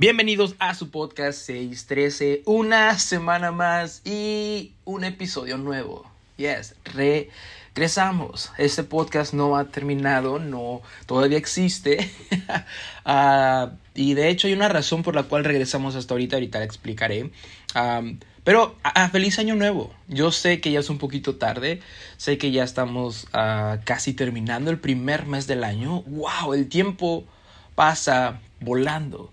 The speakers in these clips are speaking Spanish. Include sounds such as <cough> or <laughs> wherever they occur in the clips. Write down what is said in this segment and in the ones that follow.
Bienvenidos a su podcast 613, una semana más y un episodio nuevo. Yes, regresamos. Este podcast no ha terminado, no, todavía existe. uh, <laughs> y de hecho hay una razón por la cual regresamos hasta ahorita, ahorita la explicaré. Pero a, feliz año nuevo. Yo sé que ya es un poquito tarde, sé que ya estamos casi terminando el primer mes del año. ¡Wow! El tiempo pasa volando.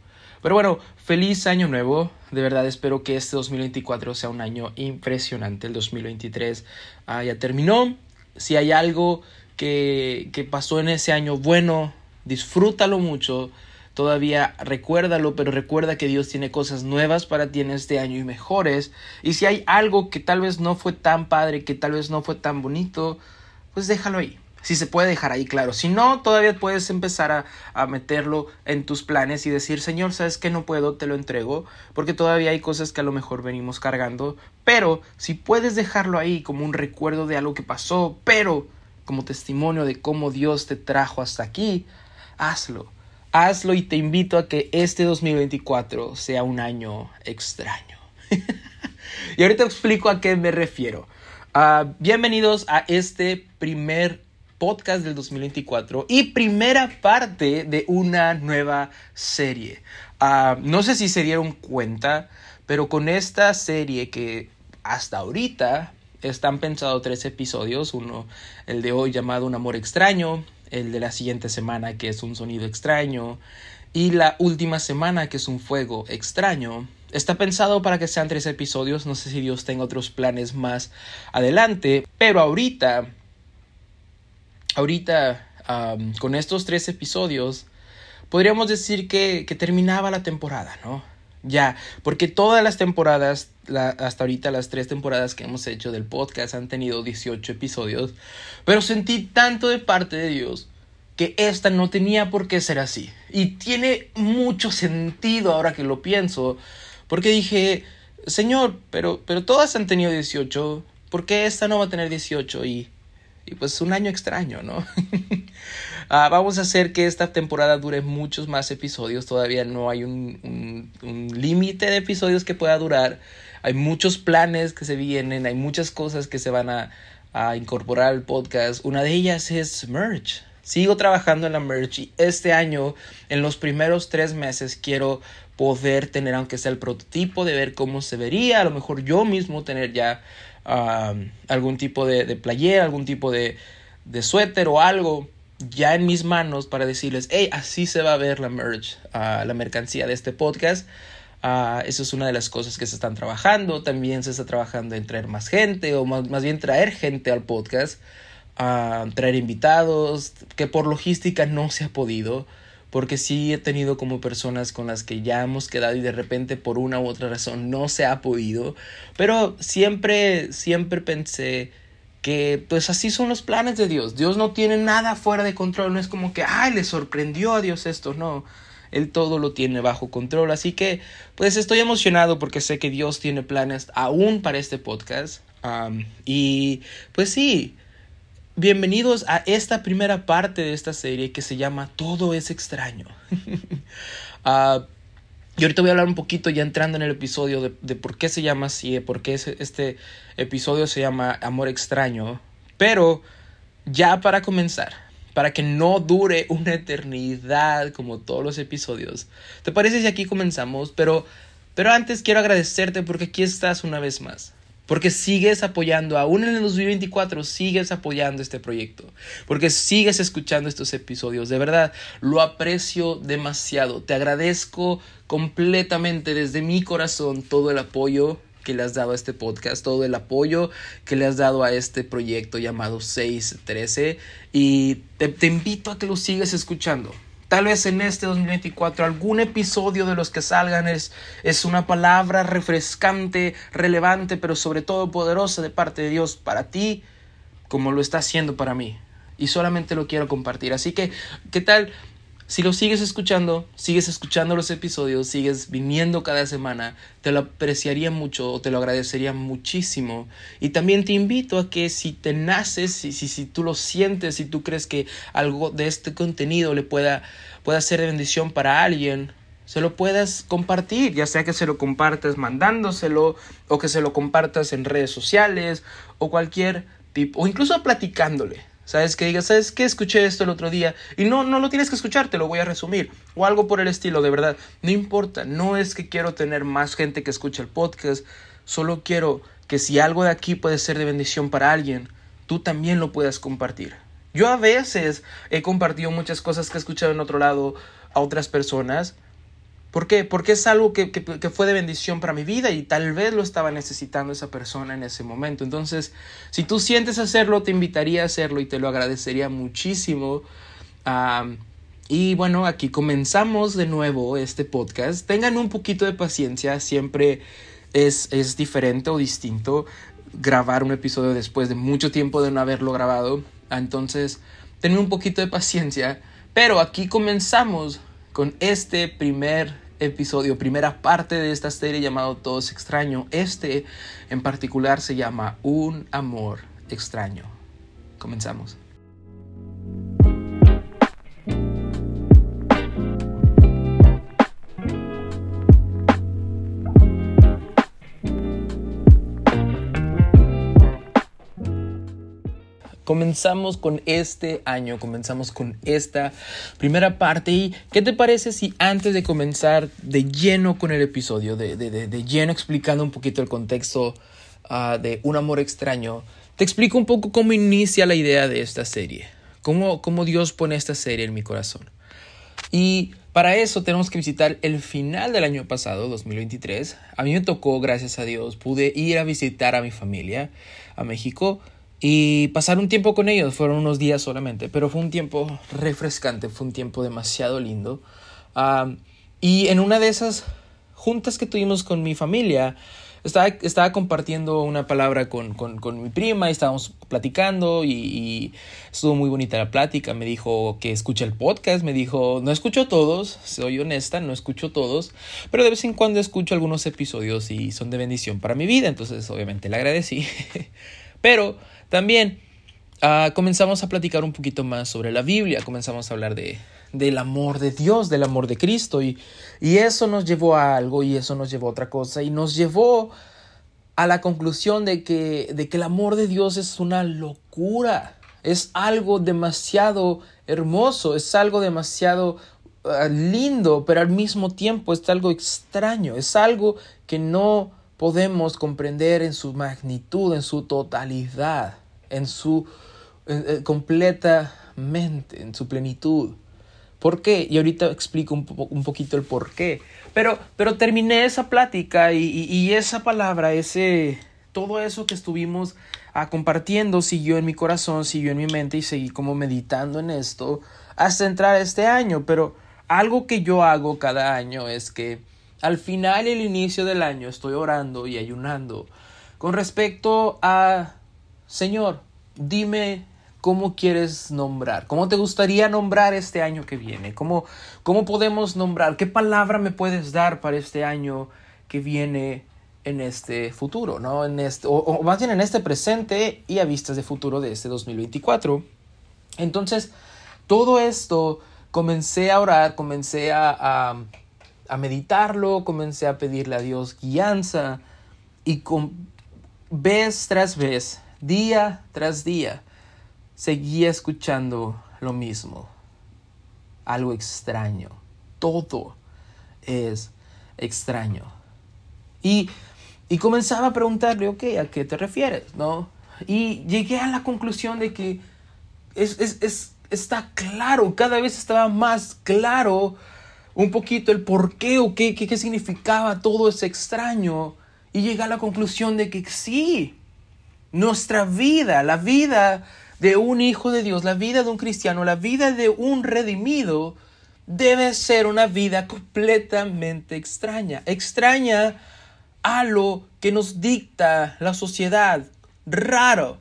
Pero bueno, feliz año nuevo. De verdad espero que este 2024 sea un año impresionante. El 2023 uh, ya terminó. Si hay algo que, que pasó en ese año bueno, disfrútalo mucho Todavía recuérdalo, pero recuerda que Dios tiene cosas nuevas para ti en este año y mejores. Y si hay algo que tal vez no fue tan padre, que tal vez no fue tan bonito, pues déjalo ahí. Si se puede dejar ahí, claro. Si no, todavía puedes empezar a, a, meterlo en tus planes y decir, Señor, ¿sabes que no puedo? Te lo entrego. Porque todavía hay cosas que a lo mejor venimos cargando. Pero si puedes dejarlo ahí como un recuerdo de algo que pasó, pero como testimonio de cómo Dios te trajo hasta aquí, hazlo hazlo y te invito a que este 2024 sea un año extraño. <laughs> y ahorita explico a qué me refiero. Uh, bienvenidos a este primer podcast del 2024 y primera parte de una nueva serie. Uh, no sé si se dieron cuenta, pero con esta serie que hasta ahorita están pensados tres episodios, uno el de hoy llamado Un amor extraño, el de la siguiente semana que es un sonido extraño y la última semana que es un fuego extraño. Está pensado para que sean tres episodios, no sé si Dios tenga otros planes más adelante, pero ahorita, ahorita con estos tres episodios, podríamos decir que, terminaba la temporada, ¿no? Ya, porque todas las temporadas, hasta ahorita las tres temporadas que hemos hecho del podcast han tenido 18 episodios, pero sentí tanto de parte de Dios que esta no tenía por qué ser así. Y tiene mucho sentido ahora que lo pienso, porque dije, Señor, pero, pero todas han tenido 18, ¿por qué esta no va a tener 18? Y, y pues un año extraño, ¿no? <laughs> Ah, vamos a hacer que esta temporada dure muchos más episodios. Todavía no hay un, límite de episodios que pueda durar. Hay muchos planes que se vienen, hay muchas cosas que se van a, a incorporar al podcast. Una de ellas es merch. Sigo trabajando en la merch y este año, en los primeros tres meses, quiero poder tener, aunque sea el prototipo, de ver cómo se vería. A lo mejor yo mismo tener ya ah, algún tipo de, de playera, algún tipo de, suéter o algo ya en mis manos para decirles, hey, así se va a ver la merch, uh, la mercancía de este podcast. Uh, eso es una de las cosas que se están trabajando. También se está trabajando en traer más gente o más, más bien traer gente al podcast, uh, traer invitados, que por logística no se ha podido. Porque sí he tenido como personas con las que ya hemos quedado y de repente por una u otra razón no se ha podido. Pero siempre, siempre pensé que pues así son los planes de Dios. Dios no tiene nada fuera de control, no es como que, ay, le sorprendió a Dios esto, no. Él todo lo tiene bajo control. Así que, pues estoy emocionado porque sé que Dios tiene planes aún para este podcast. y pues sí, bienvenidos a esta primera parte de esta serie que se llama Todo es extraño. uh, <laughs> y ahorita voy a hablar un poquito ya entrando en el episodio de, de por qué se llama así, de por qué este episodio se llama Amor extraño. Pero ya para comenzar, para que no dure una eternidad como todos los episodios. ¿Te parece si aquí comenzamos? Pero, pero antes quiero agradecerte porque aquí estás una vez más. Porque sigues apoyando, aún en el 2024, sigues apoyando este proyecto. Porque sigues escuchando estos episodios. De verdad, lo aprecio demasiado. Te agradezco completamente desde mi corazón todo el apoyo que le has dado a este podcast, todo el apoyo que le has dado a este proyecto llamado 613. Y te, te invito a que lo sigas escuchando. Tal vez en este 2024 algún episodio de los que salgan es, es una palabra refrescante, relevante, pero sobre todo poderosa de parte de Dios para ti, como lo está haciendo para mí. Y solamente lo quiero compartir. Así que, ¿qué tal? Si lo sigues escuchando, sigues escuchando los episodios, sigues viniendo cada semana, te lo apreciaría mucho o te lo agradecería muchísimo. Y también te invito a que si te naces, si, si, si tú lo sientes, si tú crees que algo de este contenido le pueda, pueda ser bendición para alguien, se lo puedas compartir, ya sea que se lo compartas mandándoselo o que se lo compartas en redes sociales o cualquier tipo, o incluso platicándole. ¿Sabes? Que digas, ¿sabes qué? Escuché esto el otro día. Y no, no lo tienes que escuchar, te lo voy a resumir. O algo por el estilo, de verdad. No importa, no es que quiero tener más gente que escuche el podcast. Solo quiero que si algo de aquí puede ser de bendición para alguien, tú también lo puedas compartir. Yo a veces he compartido muchas cosas que he escuchado en otro lado a otras personas ¿Por qué? Porque es algo que, fue de bendición para mi vida y tal vez lo estaba necesitando esa persona en ese momento. Entonces, si tú sientes hacerlo, te invitaría a hacerlo y te lo agradecería muchísimo. y bueno, aquí comenzamos de nuevo este podcast. Tengan un poquito de paciencia, siempre es, es diferente o distinto grabar un episodio después de mucho tiempo de no haberlo grabado. Entonces, tengan un poquito de paciencia. Pero aquí comenzamos con este primer episodio, primera parte de esta serie llamado Todos extraño. Este en particular se llama Un amor extraño. Comenzamos. Comenzamos con este año, comenzamos con esta primera parte. ¿Y qué te parece si antes de comenzar de lleno con el episodio, de, de, lleno explicando un poquito el contexto ah, de Un amor extraño, te explico un poco cómo inicia la idea de esta serie, cómo, cómo Dios pone esta serie en mi corazón. Y para eso tenemos que visitar el final del año pasado, 2023. A mí me tocó, gracias a Dios, pude ir a visitar a mi familia a México y pasar un tiempo con ellos. Fueron unos días solamente, pero fue un tiempo refrescante, fue un tiempo demasiado lindo. y en una de esas juntas que tuvimos con mi familia, estaba, estaba compartiendo una palabra con, con, mi prima y estábamos platicando y, estuvo muy bonita la plática. Me dijo que escucha el podcast, me dijo, no escucho todos, soy honesta, no escucho todos, pero de vez en cuando escucho algunos episodios y son de bendición para mi vida, entonces obviamente le agradecí. <laughs> pero también ah, comenzamos a platicar un poquito más sobre la Biblia, comenzamos a hablar de, del amor de Dios, del amor de Cristo y, y eso nos llevó a algo y eso nos llevó a otra cosa y nos llevó a la conclusión de que, de que el amor de Dios es una locura, es algo demasiado hermoso, es algo demasiado ah, lindo, pero al mismo tiempo es algo extraño, es algo que no podemos comprender en su magnitud, en su totalidad, en su completamente, en su plenitud. ¿Por qué? Y ahorita explico un, un poquito el por qué. Pero, pero terminé esa plática y, y, esa palabra, ese, todo eso que estuvimos ah, compartiendo siguió en mi corazón, siguió en mi mente y seguí como meditando en esto hasta entrar este año. Pero algo que yo hago cada año es que al final y el inicio del año estoy orando y ayunando con respecto a, Señor, dime cómo quieres nombrar, cómo te gustaría nombrar este año que viene, cómo, cómo podemos nombrar, qué palabra me puedes dar para este año que viene en este futuro, ¿no? En este, o, más bien en este presente y a vistas de futuro de este 2024. Entonces, todo esto comencé a orar, comencé a a meditarlo, comencé a pedirle a Dios guianza y con, vez tras vez, día tras día, seguía escuchando lo mismo. Algo extraño. Todo es extraño. Y, y comenzaba a preguntarle, ok, ¿a qué te refieres? ¿No? Y llegué a la conclusión de que es, es, es, está claro, cada vez estaba más claro un poquito el por qué o qué, qué, significaba todo ese extraño y llegué a la conclusión de que sí, nuestra vida, la vida de un hijo de Dios, la vida de un cristiano, la vida de un redimido, debe ser una vida completamente extraña, extraña a lo que nos dicta la sociedad, raro,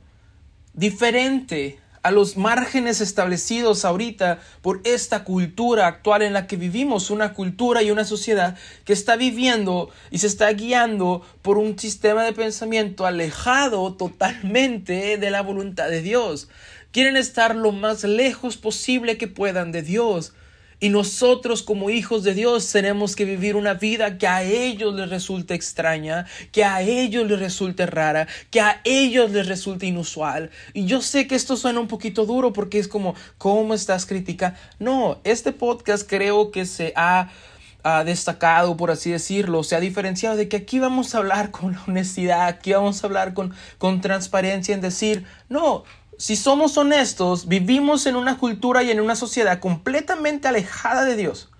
diferente a los márgenes establecidos ahorita por esta cultura actual en la que vivimos, una cultura y una sociedad que está viviendo y se está guiando por un sistema de pensamiento alejado totalmente de la voluntad de Dios. Quieren estar lo más lejos posible que puedan de Dios. Y nosotros como hijos de Dios tenemos que vivir una vida que a ellos les resulte extraña, que a ellos les resulte rara, que a ellos les resulte inusual. Y yo sé que esto suena un poquito duro porque es como, ¿cómo estás criticando? No, este podcast creo que se ha destacado, por así decirlo, se ha diferenciado de que aquí vamos a hablar con <laughs> honestidad, aquí vamos a hablar con, con transparencia en decir, no, si somos honestos, vivimos en una cultura y en una sociedad completamente alejada de Dios.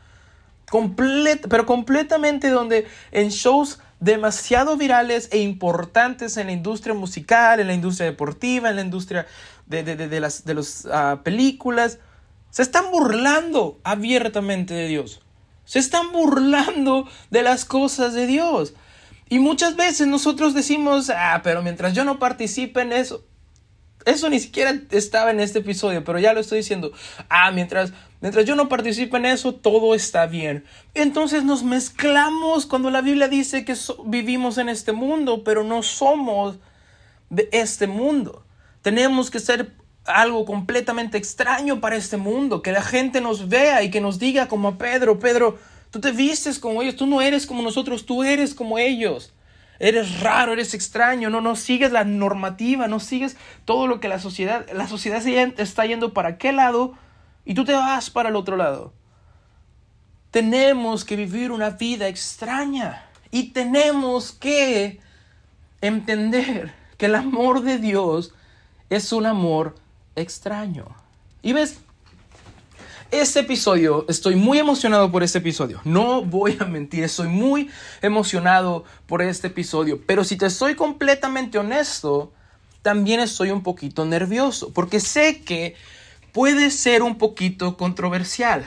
pero completamente donde en shows demasiado virales e importantes en la industria musical, en la industria deportiva, en la industria de, las de los, ah, películas, se están burlando abiertamente de Dios. Se están burlando de las cosas de Dios. Y muchas veces nosotros decimos, ah, pero mientras yo no participe en eso, eso ni siquiera estaba en este episodio, pero ya lo estoy diciendo. Ah, mientras, mientras yo no participe en eso, todo está bien. Entonces nos mezclamos cuando la Biblia dice que vivimos en este mundo, pero no somos de este mundo. Tenemos que ser algo completamente extraño para este mundo, que la gente nos vea y que nos diga como a Pedro, Pedro, tú te vistes como ellos, tú no eres como nosotros, tú eres como ellos. Eres raro, eres extraño, no, no sigues la normativa, no sigues todo lo que la sociedad, la sociedad está yendo para qué lado y tú te vas para el otro lado. Tenemos que vivir una vida extraña y tenemos que entender que el amor de Dios es un amor extraño. Y ves, este episodio, estoy muy emocionado por este episodio. No voy a mentir, estoy muy emocionado por este episodio. Pero si te soy completamente honesto, también estoy un poquito nervioso. Porque sé que puede ser un poquito controversial.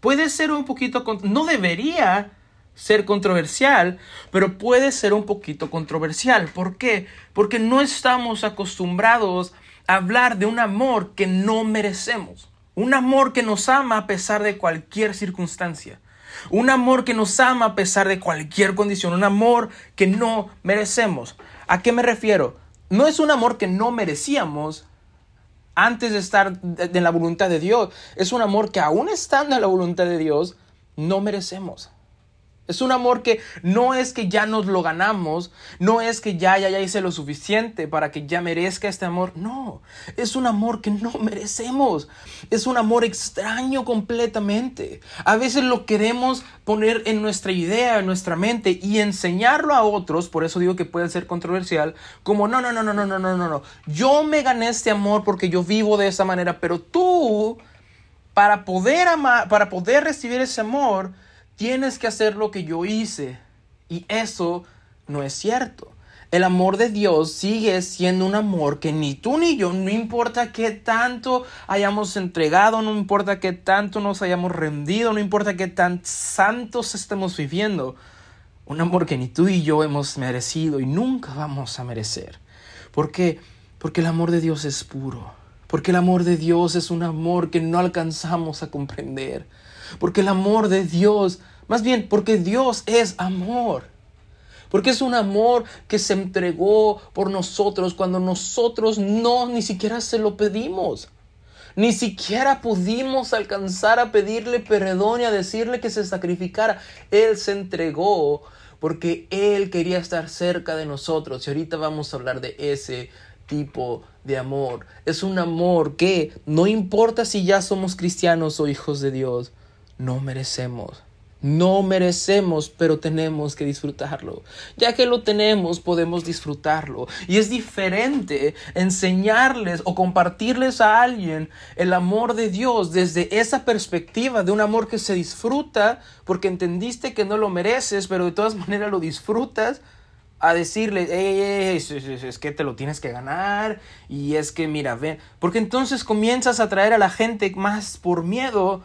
Puede ser un poquito... No debería ser controversial, pero puede ser un poquito controversial. ¿Por qué? Porque no estamos acostumbrados a hablar de un amor que no merecemos. Un amor que nos ama a pesar de cualquier circunstancia. Un amor que nos ama a pesar de cualquier condición. Un amor que no merecemos. ¿A qué me refiero? No es un amor que no merecíamos antes de estar en la voluntad de Dios. Es un amor que aún estando en la voluntad de Dios, no merecemos. Es un amor que no es que ya nos lo ganamos, no es que ya, ya, ya hice lo suficiente para que ya merezca este amor. No, es un amor que no merecemos. Es un amor extraño completamente. A veces lo queremos poner en nuestra idea, en nuestra mente y enseñarlo a otros, por eso digo que puede ser controversial, como no, no, no, no, no, no, no, no. Yo me gané este amor porque yo vivo de esa manera, pero tú, para poder amar, para poder recibir ese amor, tienes que hacer lo que yo hice. Y eso no es cierto. El amor de Dios sigue siendo un amor que ni tú ni yo, no importa qué tanto hayamos entregado, no importa qué tanto nos hayamos rendido, no importa qué tan santos estemos viviendo, un amor que ni tú y yo hemos merecido y nunca vamos a merecer. ¿Por qué? Porque el amor de Dios es puro. Porque el amor de Dios es un amor que no alcanzamos a comprender. Porque el amor de Dios, más bien porque Dios es amor. Porque es un amor que se entregó por nosotros cuando nosotros no ni siquiera se lo pedimos. Ni siquiera pudimos alcanzar a pedirle perdón y a decirle que se sacrificara. Él se entregó porque Él quería estar cerca de nosotros. Y ahorita vamos a hablar de ese tipo de amor. Es un amor que no importa si ya somos cristianos o hijos de Dios, no merecemos. No merecemos, pero tenemos que disfrutarlo. Ya que lo tenemos, podemos disfrutarlo. Y es diferente enseñarles o compartirles a alguien el amor de Dios desde esa perspectiva de un amor que se disfruta porque entendiste que no lo mereces, pero de todas <laughs> maneras lo disfrutas. A decirle, es que te lo tienes que ganar y es que mira, ven, porque entonces comienzas a traer a la gente más por miedo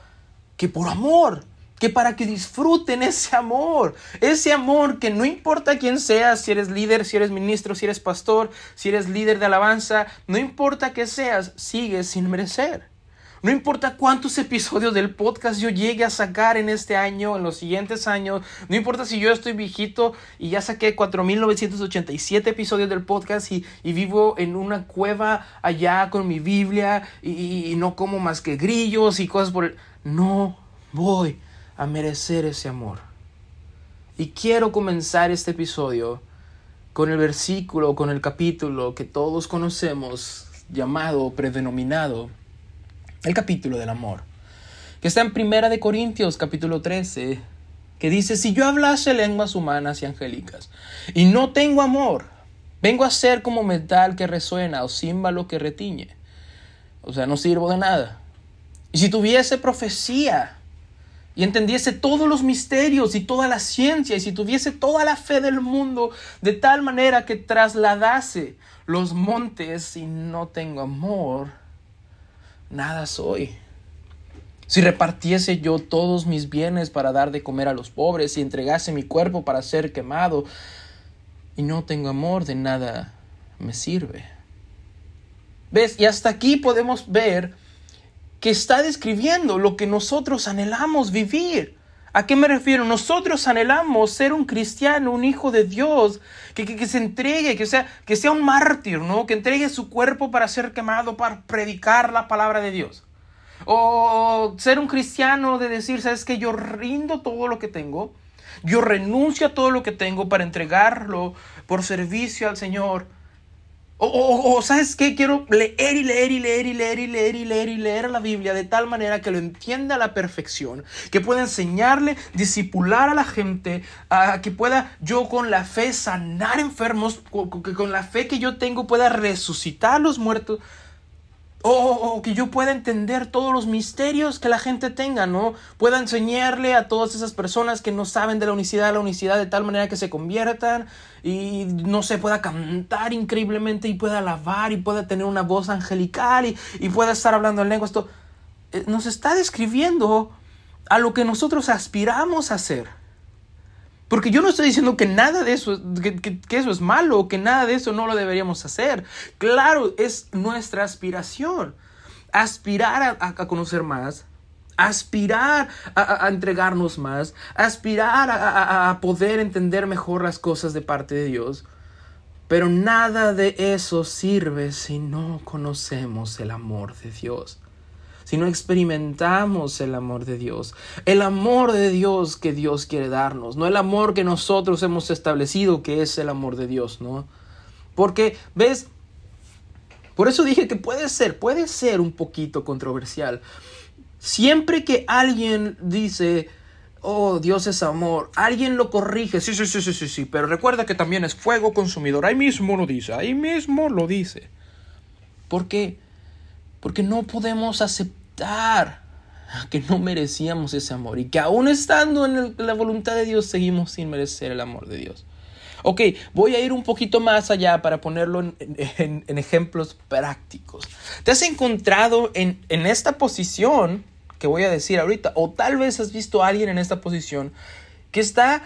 que por amor, que para que disfruten ese amor, ese amor que no importa quién seas, si eres líder, si eres ministro, si eres pastor, si eres líder de alabanza, no importa que seas, sigues sin merecer. No importa cuántos episodios del podcast yo llegue a sacar en este año, en los siguientes años, no importa si yo estoy viejito y ya saqué 4.987 episodios del podcast y, vivo en una cueva allá con mi Biblia y, y no como más que grillos y cosas por el... No voy a merecer ese amor. Y quiero comenzar este episodio con el versículo, con el capítulo que todos conocemos, llamado, predenominado, el capítulo del amor, que está en Primera de Corintios, capítulo 13, que dice, si yo hablase lenguas humanas y angélicas y no tengo amor, vengo a ser como metal que resuena o címbalo que retiñe. O sea, no sirvo de nada. Y si tuviese profecía y entendiese todos los misterios y toda la ciencia, y si tuviese toda la fe del mundo, de tal manera que trasladase los montes y no tengo amor, nada soy. Si repartiese yo todos mis bienes para dar de comer a los pobres y entregase mi cuerpo para ser quemado, y no tengo amor, de nada me sirve. ¿Ves? Y hasta aquí podemos ver que está describiendo lo que nosotros anhelamos vivir. ¿A qué me refiero? Nosotros anhelamos ser un cristiano, un hijo de Dios, que, que, se entregue, que sea, que sea un mártir, ¿no? Que entregue su cuerpo para ser quemado, para predicar la palabra de Dios. O ser un cristiano de decir, ¿sabes que Yo rindo todo lo que tengo, yo renuncio a todo lo que tengo para entregarlo por servicio al Señor o, ¿sabes qué? Quiero leer y leer y leer y leer y leer y leer y leer la Biblia de tal manera que lo entienda a la perfección, que pueda enseñarle, disipular a la gente, a que pueda yo con la fe sanar enfermos, que con la fe que yo tengo pueda resucitar a los muertos. O, que yo pueda entender todos los misterios que la gente tenga, ¿no? Pueda enseñarle a todas esas personas que no saben de la unicidad, la unicidad de tal manera que se conviertan y no se pueda cantar increíblemente y pueda alabar y pueda tener una voz angelical y, y pueda estar hablando en lengua. Esto eh, nos está describiendo a lo que nosotros aspiramos a hacer. Porque yo no estoy diciendo que nada de eso, que, eso es malo, o que nada de eso no lo deberíamos hacer. Claro, es nuestra aspiración. Aspirar a, conocer más, aspirar a, entregarnos más, aspirar a, poder entender mejor las cosas de parte de Dios. Pero nada de eso sirve si no conocemos el amor de Dios si no experimentamos el amor de Dios, el amor de Dios que Dios quiere darnos, no el amor que nosotros hemos establecido que es el amor de Dios, ¿no? Porque, ¿ves? Por eso dije que puede ser, puede ser un poquito controversial. Siempre que alguien dice, oh, Dios es amor, alguien lo corrige, sí, sí, sí, sí, sí, sí, pero recuerda que también es fuego consumidor, ahí mismo lo dice, ahí mismo lo dice. ¿Por qué? Porque no podemos aceptar que no merecíamos ese amor y que aún estando en la voluntad de Dios seguimos sin merecer el amor de Dios. Ok, voy a ir un poquito más allá para ponerlo en, ejemplos prácticos. ¿Te has encontrado en, en esta posición que voy a decir ahorita? O tal vez has visto a alguien en esta posición que está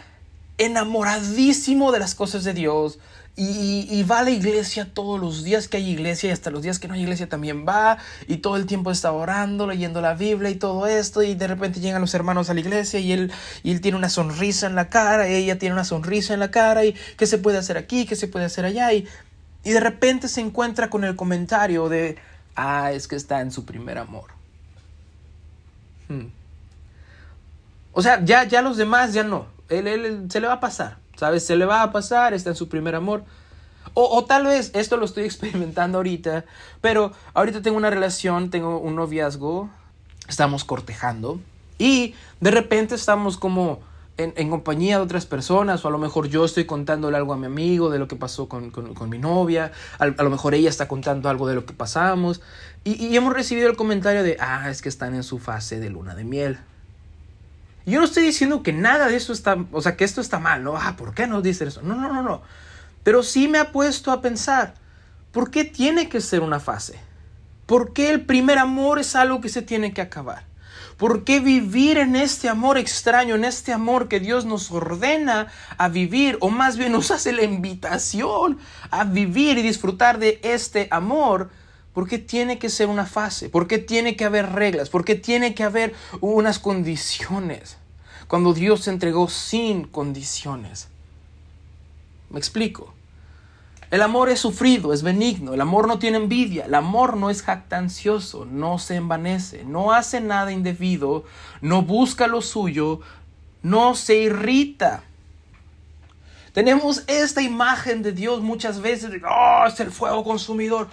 enamoradísimo de las cosas de Dios, y, va a la iglesia todos los días que hay iglesia y hasta los días que no hay iglesia también va y todo el tiempo está orando, leyendo la Biblia y todo esto y de repente llegan los hermanos a la iglesia y él, y él tiene una sonrisa en la cara ella tiene una sonrisa en la cara y qué se puede hacer aquí, qué se puede hacer allá y, y de repente se encuentra con el comentario de, ah, es que está en su primer amor. Hmm. O sea, ya, ya los demás ya no, él, él se le va a pasar. ¿Sabes? Se le va a pasar, está en su primer amor. O, tal vez esto lo estoy <laughs> experimentando ahorita, pero ahorita tengo una relación, tengo un noviazgo, estamos cortejando y de repente estamos como en, compañía de otras personas o a lo mejor yo estoy contándole algo a mi amigo de lo que pasó con, mi novia, a, lo mejor ella está contando algo de lo que pasamos y, y hemos recibido el comentario de, ah, es que están en su fase de luna de miel. Yo no estoy diciendo que nada de eso está, o sea, que esto está mal, ¿no? Ah, ¿por qué nos dice eso? No, no, no, no. Pero sí me ha puesto a pensar, ¿por qué tiene que ser una fase? ¿Por qué el primer amor es algo que se tiene que acabar? ¿Por qué vivir en este amor extraño, en este amor que Dios nos ordena a vivir, o más bien nos hace la invitación a vivir y disfrutar de este amor? ¿Por qué tiene que ser una fase? ¿Por qué tiene que haber reglas? ¿Por qué tiene que haber unas condiciones? Cuando Dios se entregó sin condiciones. ¿Me explico? El amor es sufrido, es benigno, el amor no tiene envidia, el amor no es jactancioso, no se envanece, no hace nada indebido, no busca lo suyo, no se irrita. Tenemos esta imagen de Dios muchas veces, oh, es el fuego consumidor.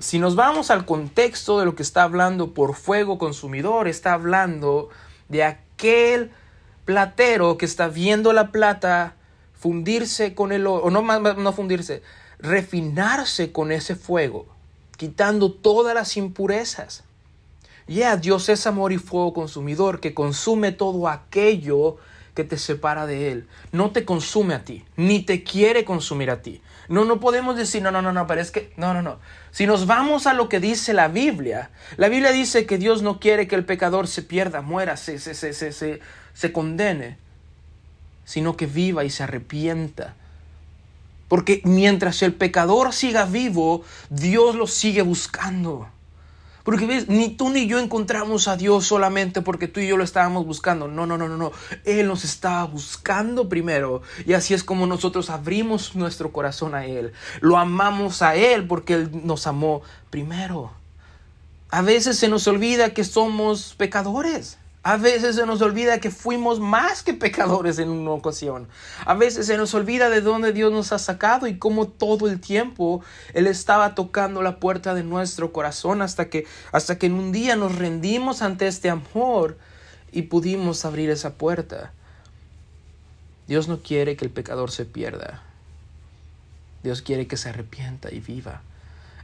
Si nos vamos al contexto de lo que está hablando por fuego consumidor, está hablando de aquel platero que está viendo la plata fundirse con el oro, o no, no fundirse, refinarse con ese fuego, quitando todas las impurezas. Ya, Dios es amor y fuego consumidor que consume todo aquello que te separa de Él. No te consume a ti, ni te quiere consumir a ti. No, no podemos decir, no, no, no, no, pero es que, no, no, no. Si nos vamos a lo que dice la Biblia, la Biblia dice que Dios no quiere que el pecador se pierda, muera, se, se, se, se, se condene sino que viva y se arrepienta. Porque mientras el pecador siga vivo, Dios lo sigue buscando. Porque ves, ni tú ni yo encontramos a Dios solamente porque tú y yo lo estábamos buscando. No, no, no, no, no. Él nos estaba buscando primero. Y así es como nosotros abrimos nuestro corazón a Él. Lo amamos a Él porque Él nos amó primero. A veces se nos olvida que somos pecadores. A veces se nos olvida que fuimos más que pecadores en una ocasión. A veces se nos olvida de dónde Dios nos ha sacado y cómo todo el tiempo Él estaba tocando la puerta de nuestro corazón hasta que, hasta que en un día nos rendimos ante este amor y pudimos abrir esa puerta. Dios no quiere que el pecador se pierda. Dios quiere que se arrepienta y viva.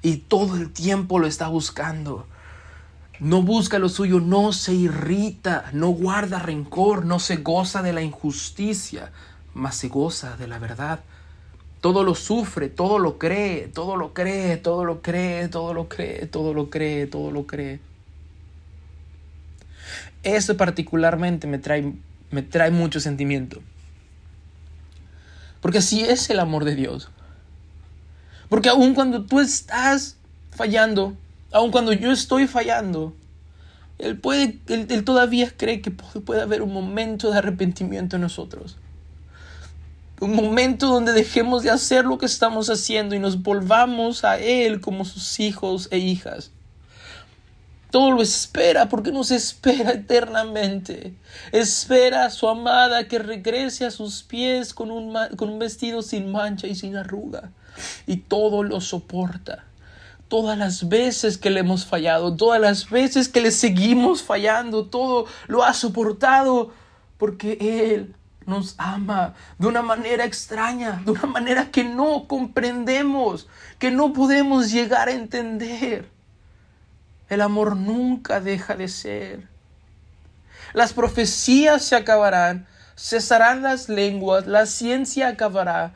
Y todo el tiempo lo está buscando no busca lo suyo, no se irrita, no guarda rencor, no se goza de la injusticia, mas se goza de la verdad. Todo lo sufre, todo lo cree, todo lo cree, todo lo cree, todo lo cree, todo lo cree, todo lo cree. Eso particularmente me trae, me trae mucho sentimiento. Porque así es el amor de Dios. Porque aun cuando tú estás fallando, Aun cuando yo estoy fallando, él, puede, él, todavía cree que puede, haber un momento de arrepentimiento en nosotros. Un momento donde dejemos de hacer lo que estamos haciendo y nos volvamos a Él como sus hijos e hijas. Todo lo espera porque nos espera eternamente. Espera a su amada que regrese a sus pies con un, con un vestido sin mancha y sin arruga. Y todo lo soporta todas las veces que le hemos fallado, todas las veces que le seguimos fallando, todo lo ha soportado porque Él nos ama de una manera extraña, de una manera que no comprendemos, que no podemos llegar a entender. El amor nunca deja de ser. Las profecías se acabarán, cesarán las lenguas, la ciencia acabará,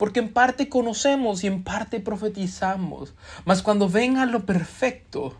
porque en parte conocemos y en parte profetizamos. Mas cuando venga lo perfecto,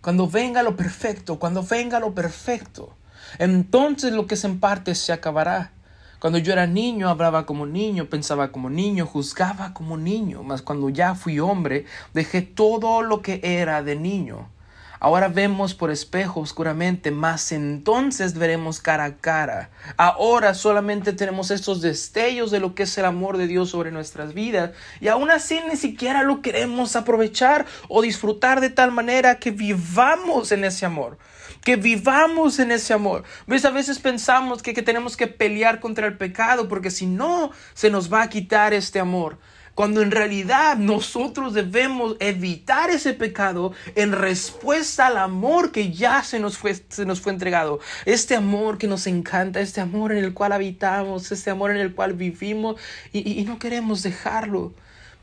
cuando venga lo perfecto, cuando venga lo perfecto, entonces lo que es en parte se acabará. Cuando yo era niño, hablaba como niño, pensaba como niño, juzgaba como niño, mas cuando ya fui hombre, dejé todo lo que era de niño. Ahora vemos por espejo oscuramente, mas entonces veremos cara a cara. Ahora solamente tenemos estos destellos de lo que es el amor de Dios sobre nuestras vidas y aún así ni siquiera lo queremos aprovechar o disfrutar de tal manera que vivamos en ese amor. Que vivamos en ese amor. ¿Ves? A veces pensamos que, que tenemos que pelear contra el pecado porque si no, se nos va a quitar este amor cuando en realidad nosotros debemos evitar ese pecado en respuesta al amor que ya se nos fue, se nos fue entregado. Este amor que nos encanta, este amor en el cual habitamos, este amor en el cual vivimos y, no queremos dejarlo.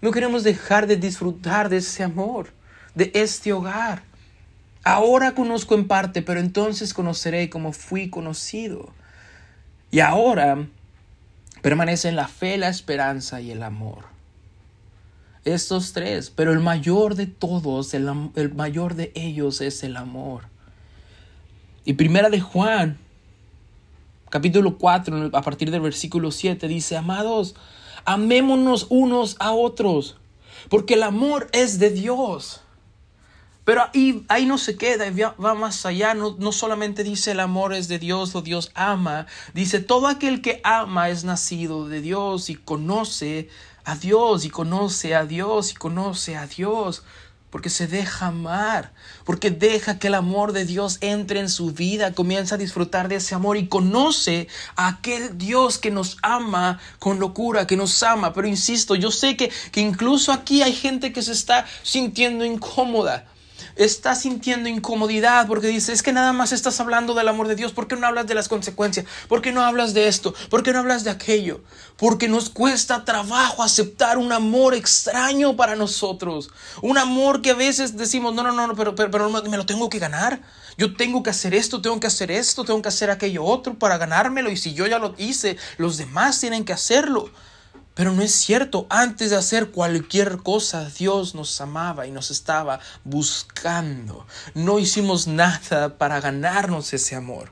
No queremos dejar de disfrutar de ese amor, de este hogar. Ahora conozco en parte, pero entonces conoceré como fui conocido. Y ahora permanecen la fe, la esperanza y el amor estos tres, pero el mayor de todos, el, mayor de ellos es el amor. Y primera de Juan, capítulo 4, a partir del versículo 7, dice, amados, amémonos unos a otros, porque el amor es de Dios. Pero ahí, ahí no se queda, va más allá, no, no solamente dice el amor es de Dios o Dios ama, dice todo aquel que ama es nacido de Dios y conoce a Dios y conoce a Dios y conoce a Dios porque se deja amar, porque deja que el amor de Dios entre en su vida, comienza a disfrutar de ese amor y conoce a aquel Dios que nos ama con locura, que nos ama. Pero insisto, yo sé que, que incluso aquí hay gente que se está sintiendo incómoda está sintiendo incomodidad porque dice, es que nada más estás hablando del amor de Dios, ¿por qué no hablas de las consecuencias? ¿Por qué no hablas de esto? ¿Por qué no hablas de aquello? Porque nos cuesta trabajo aceptar un amor extraño para nosotros, un amor que a veces decimos, no, no, no, pero, pero, pero me lo tengo que ganar. Yo tengo que hacer esto, tengo que hacer esto, tengo que hacer aquello otro para ganármelo y si yo ya lo hice, los demás tienen que hacerlo. Pero no es cierto, antes de hacer cualquier cosa, Dios nos amaba y nos estaba buscando. No hicimos nada para ganarnos ese amor.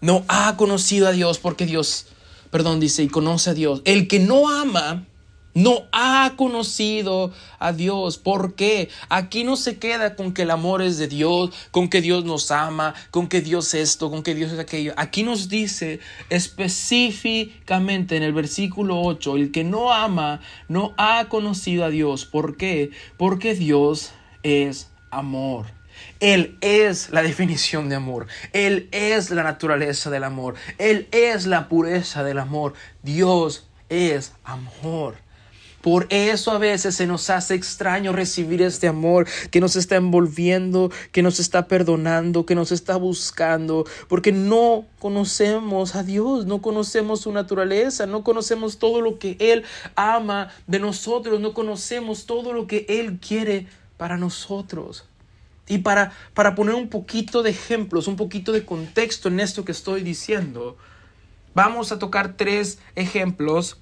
No ha conocido a Dios porque Dios, perdón, dice, y conoce a Dios. El que no ama no ha conocido a Dios. ¿Por qué? Aquí no se queda con que el amor es de Dios, con que Dios nos ama, con que Dios es esto, con que Dios es aquello. Aquí nos dice específicamente en el versículo 8, el que no ama no ha conocido a Dios. ¿Por qué? Porque Dios es amor. Él es la definición de amor. Él es la naturaleza del amor. Él es la pureza del amor. Dios es amor. Por eso a veces se nos hace extraño recibir este amor que nos está envolviendo, que nos está perdonando, que nos está buscando, porque no conocemos a Dios, no conocemos su naturaleza, no conocemos todo lo que Él ama de nosotros, no conocemos todo lo que Él quiere para nosotros. Y para, para poner un poquito de ejemplos, un poquito de contexto en esto que estoy diciendo, vamos a tocar tres ejemplos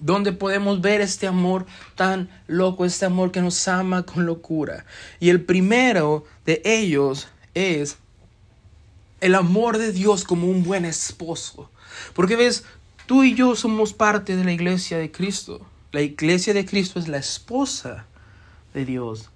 donde podemos ver este amor tan loco, este amor que nos ama con locura. Y el primero de ellos es el amor de Dios como un buen esposo. Porque ves, tú y yo somos parte de la iglesia de Cristo. La iglesia de Cristo es la esposa de Dios.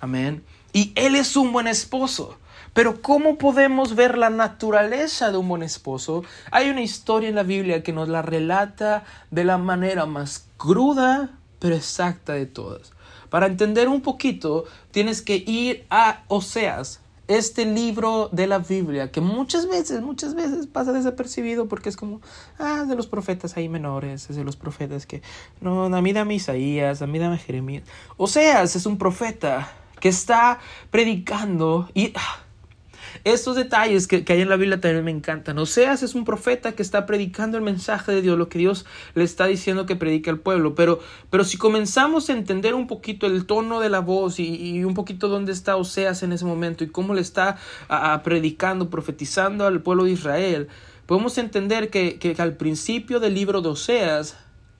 Amén. Y Él es un buen esposo. Pero ¿cómo podemos ver la naturaleza de un buen esposo? Hay una historia en la Biblia que nos la relata de la manera más cruda pero exacta de todas. Para entender un poquito, tienes que ir a Oseas, este libro de la Biblia, que muchas veces, muchas veces pasa desapercibido porque es como, ah, de los profetas ahí menores, es de los profetas que, no, a mí dame Isaías, a mí dame Jeremías. Oseas es un profeta que está predicando y... Ah, estos detalles que, hay en la Biblia también me encantan. Oseas es un profeta que está predicando el mensaje de Dios, lo que Dios le está diciendo que predique al pueblo. Pero, pero si comenzamos a entender un poquito el tono de la voz y, un poquito dónde está Oseas en ese momento y cómo le está predicando, profetizando al pueblo de Israel, podemos entender que, que al principio del libro de Oseas,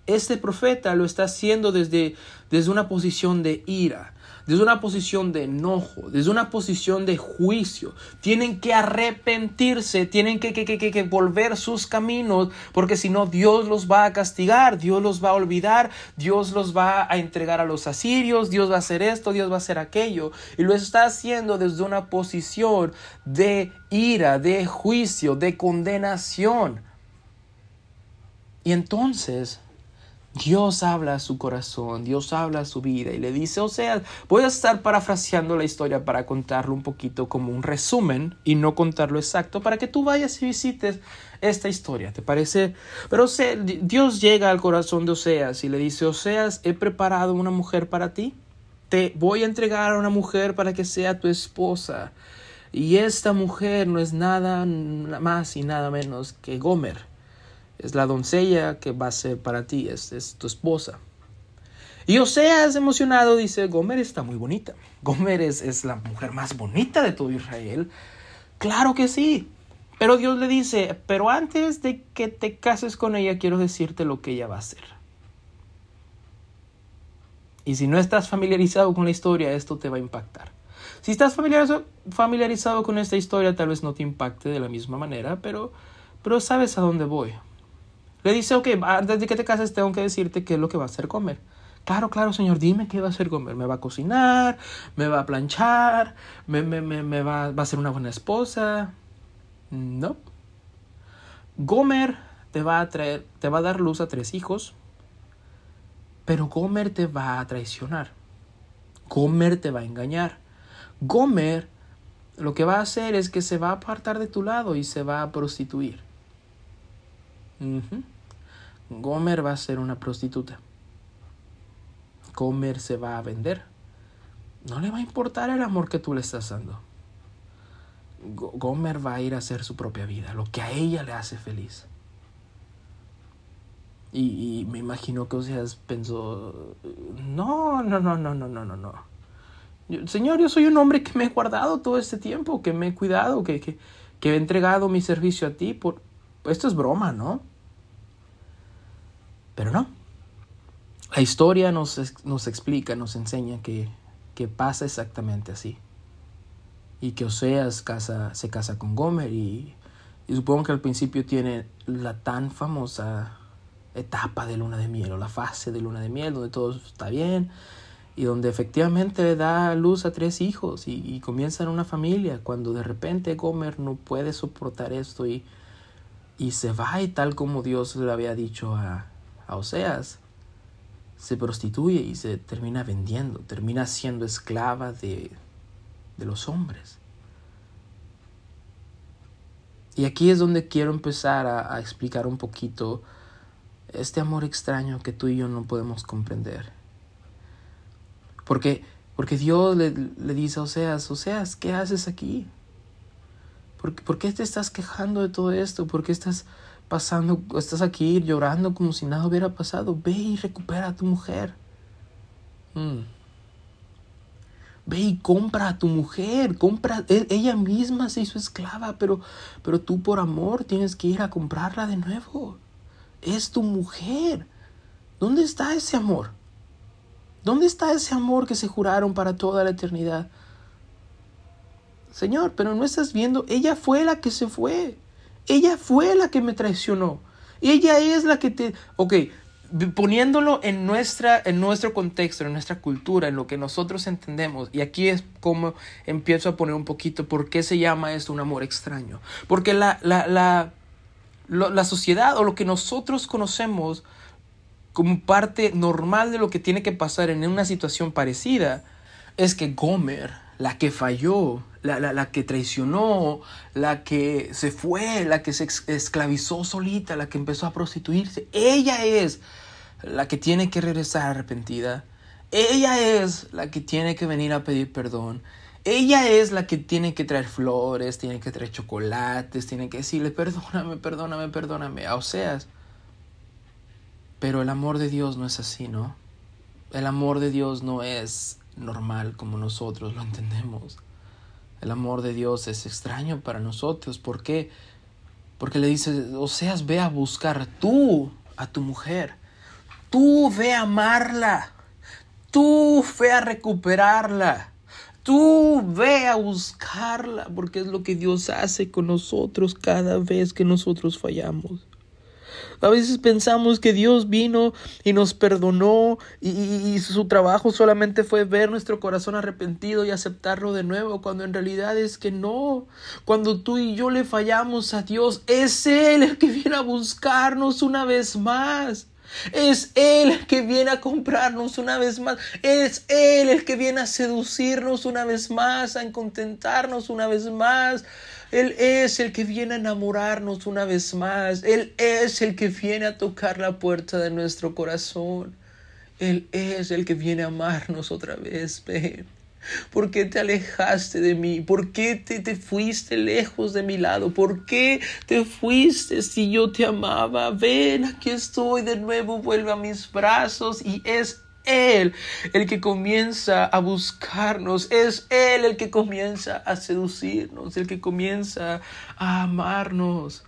este profeta lo está haciendo desde, desde una posición de ira desde una posición de enojo, desde una posición de juicio. Tienen que arrepentirse, tienen que, que, que, que, volver sus caminos, porque si no Dios los va a castigar, Dios los va a olvidar, Dios los va a entregar a los asirios, Dios va a hacer esto, Dios va a hacer aquello. Y lo está haciendo desde una posición de ira, de juicio, de condenación. Y entonces Dios habla a su corazón, Dios habla a su vida y le dice, o sea, voy a estar parafraseando la historia para contarlo un poquito como un resumen y no contarlo exacto para que tú vayas y visites esta historia, ¿te parece? Pero Dios llega al corazón de Oseas y le dice, Oseas, he preparado una mujer para ti, te voy a entregar a una mujer para que sea tu esposa. Y esta mujer no es nada más y nada menos que Gomer es la doncella que va a ser para ti, es, tu esposa. Y Oseas emocionado dice, Gomer está muy bonita. Gomer es, la mujer más bonita de todo Israel. Claro que sí. Pero Dios le dice, pero antes de que te cases con ella, quiero decirte lo que ella va a hacer. Y si no estás familiarizado con la historia, esto te va a impactar. Si estás familiarizado, familiarizado con esta historia, tal vez no te impacte de la misma manera, pero, pero sabes a dónde voy. Le dice, ok, antes de que te cases tengo que decirte qué es lo que va a hacer comer. Claro, claro, señor, dime qué va a hacer comer. ¿Me va a cocinar? ¿Me va a planchar? ¿Me, me, me, va, va, a ser una buena esposa? No. Gomer te va a traer, te va a dar luz a tres hijos Pero Gomer te va a traicionar. Gomer te va a engañar. Gomer lo que va a hacer es que se va a apartar de tu lado y se va a prostituir. Gomer va a ser una prostituta. Gomer se va a vender. No le va a importar el amor que tú le estás dando. Gomer va a ir a hacer su propia vida, lo que a ella le hace feliz. Y, me imagino que Oseas pensó, no, no, no, no, no, no, no, no. Señor, yo soy un hombre que me he guardado todo este tiempo, que me he cuidado, que, que, que he entregado mi servicio a ti. Por... Esto es broma, ¿no? Pero no. La historia nos, nos explica, nos enseña que, que, pasa exactamente así. Y que Oseas se casa con Gomer y, y supongo que al principio tiene la tan famosa etapa de luna de miel o la fase de luna de miel donde todo está bien y donde efectivamente da luz a tres hijos y, y comienzan una familia cuando de repente Gomer no puede soportar esto y, y se va y tal como Dios le había dicho a, a Oseas, se prostituye y se termina vendiendo, termina siendo esclava de, de los hombres. Y aquí es donde quiero empezar a, a explicar un poquito este amor extraño que tú y yo no podemos comprender porque, porque Dios le, le, dice a Oseas, Oseas, ¿qué haces aquí? ¿Por, ¿Por, qué te estás quejando de todo esto? ¿Por qué estás pasando, estás aquí llorando como si nada hubiera pasado? Ve y recupera a tu mujer. Mm. Ve y compra a tu mujer, compra, e, ella misma se hizo esclava, pero, pero tú por amor tienes que ir a comprarla de nuevo. Es tu mujer. ¿Dónde está ese amor? ¿Dónde está ese amor que se juraron para toda la eternidad? Señor, pero no estás viendo, ella fue la que se fue. Ella fue la que me traicionó. Ella es la que te... Ok, poniéndolo en, nuestra, en nuestro contexto, en nuestra cultura, en lo que nosotros entendemos, y aquí es como empiezo a poner un poquito por qué se llama esto un amor extraño. Porque la, la, la, la sociedad o lo que nosotros conocemos como parte normal de lo que tiene que pasar en una situación parecida, es que Gomer, la que falló, la, la, la, que traicionó, la que se fue, la que se esclavizó solita, la que empezó a prostituirse, ella es la que tiene que regresar arrepentida. Ella es la que tiene que venir a pedir perdón. Ella es la que tiene que traer flores, tiene que traer chocolates, tiene que decirle perdóname, perdóname, perdóname. O sea, pero el amor de Dios no es así, ¿no? El amor de Dios no es normal como nosotros lo entendemos. El amor de Dios es extraño para nosotros. ¿Por qué? Porque le dice, o seas, ve a buscar tú a tu mujer. Tú ve a amarla. Tú ve a recuperarla. Tú ve a buscarla, porque es lo que Dios hace con nosotros cada vez que nosotros fallamos. A veces pensamos que Dios vino y nos perdonó y, su trabajo solamente fue ver nuestro corazón arrepentido y aceptarlo de nuevo, cuando en realidad es que no. Cuando tú y yo le fallamos a Dios, es Él el que viene a buscarnos una vez más. Es Él el que viene a comprarnos una vez más. Es Él el que viene a seducirnos una vez más, a contentarnos una vez más. Él es el que viene a enamorarnos una vez más. Él es el que viene a tocar la puerta de nuestro corazón. Él es el que viene a amarnos otra vez. Ven. ¿Por qué te alejaste de mí? ¿Por qué te, te, fuiste lejos de mi lado? ¿Por qué te fuiste si yo te amaba? Ven, aquí estoy de nuevo, vuelve a mis brazos y es él el que comienza a buscarnos, es Él el que comienza a seducirnos, el que comienza a amarnos.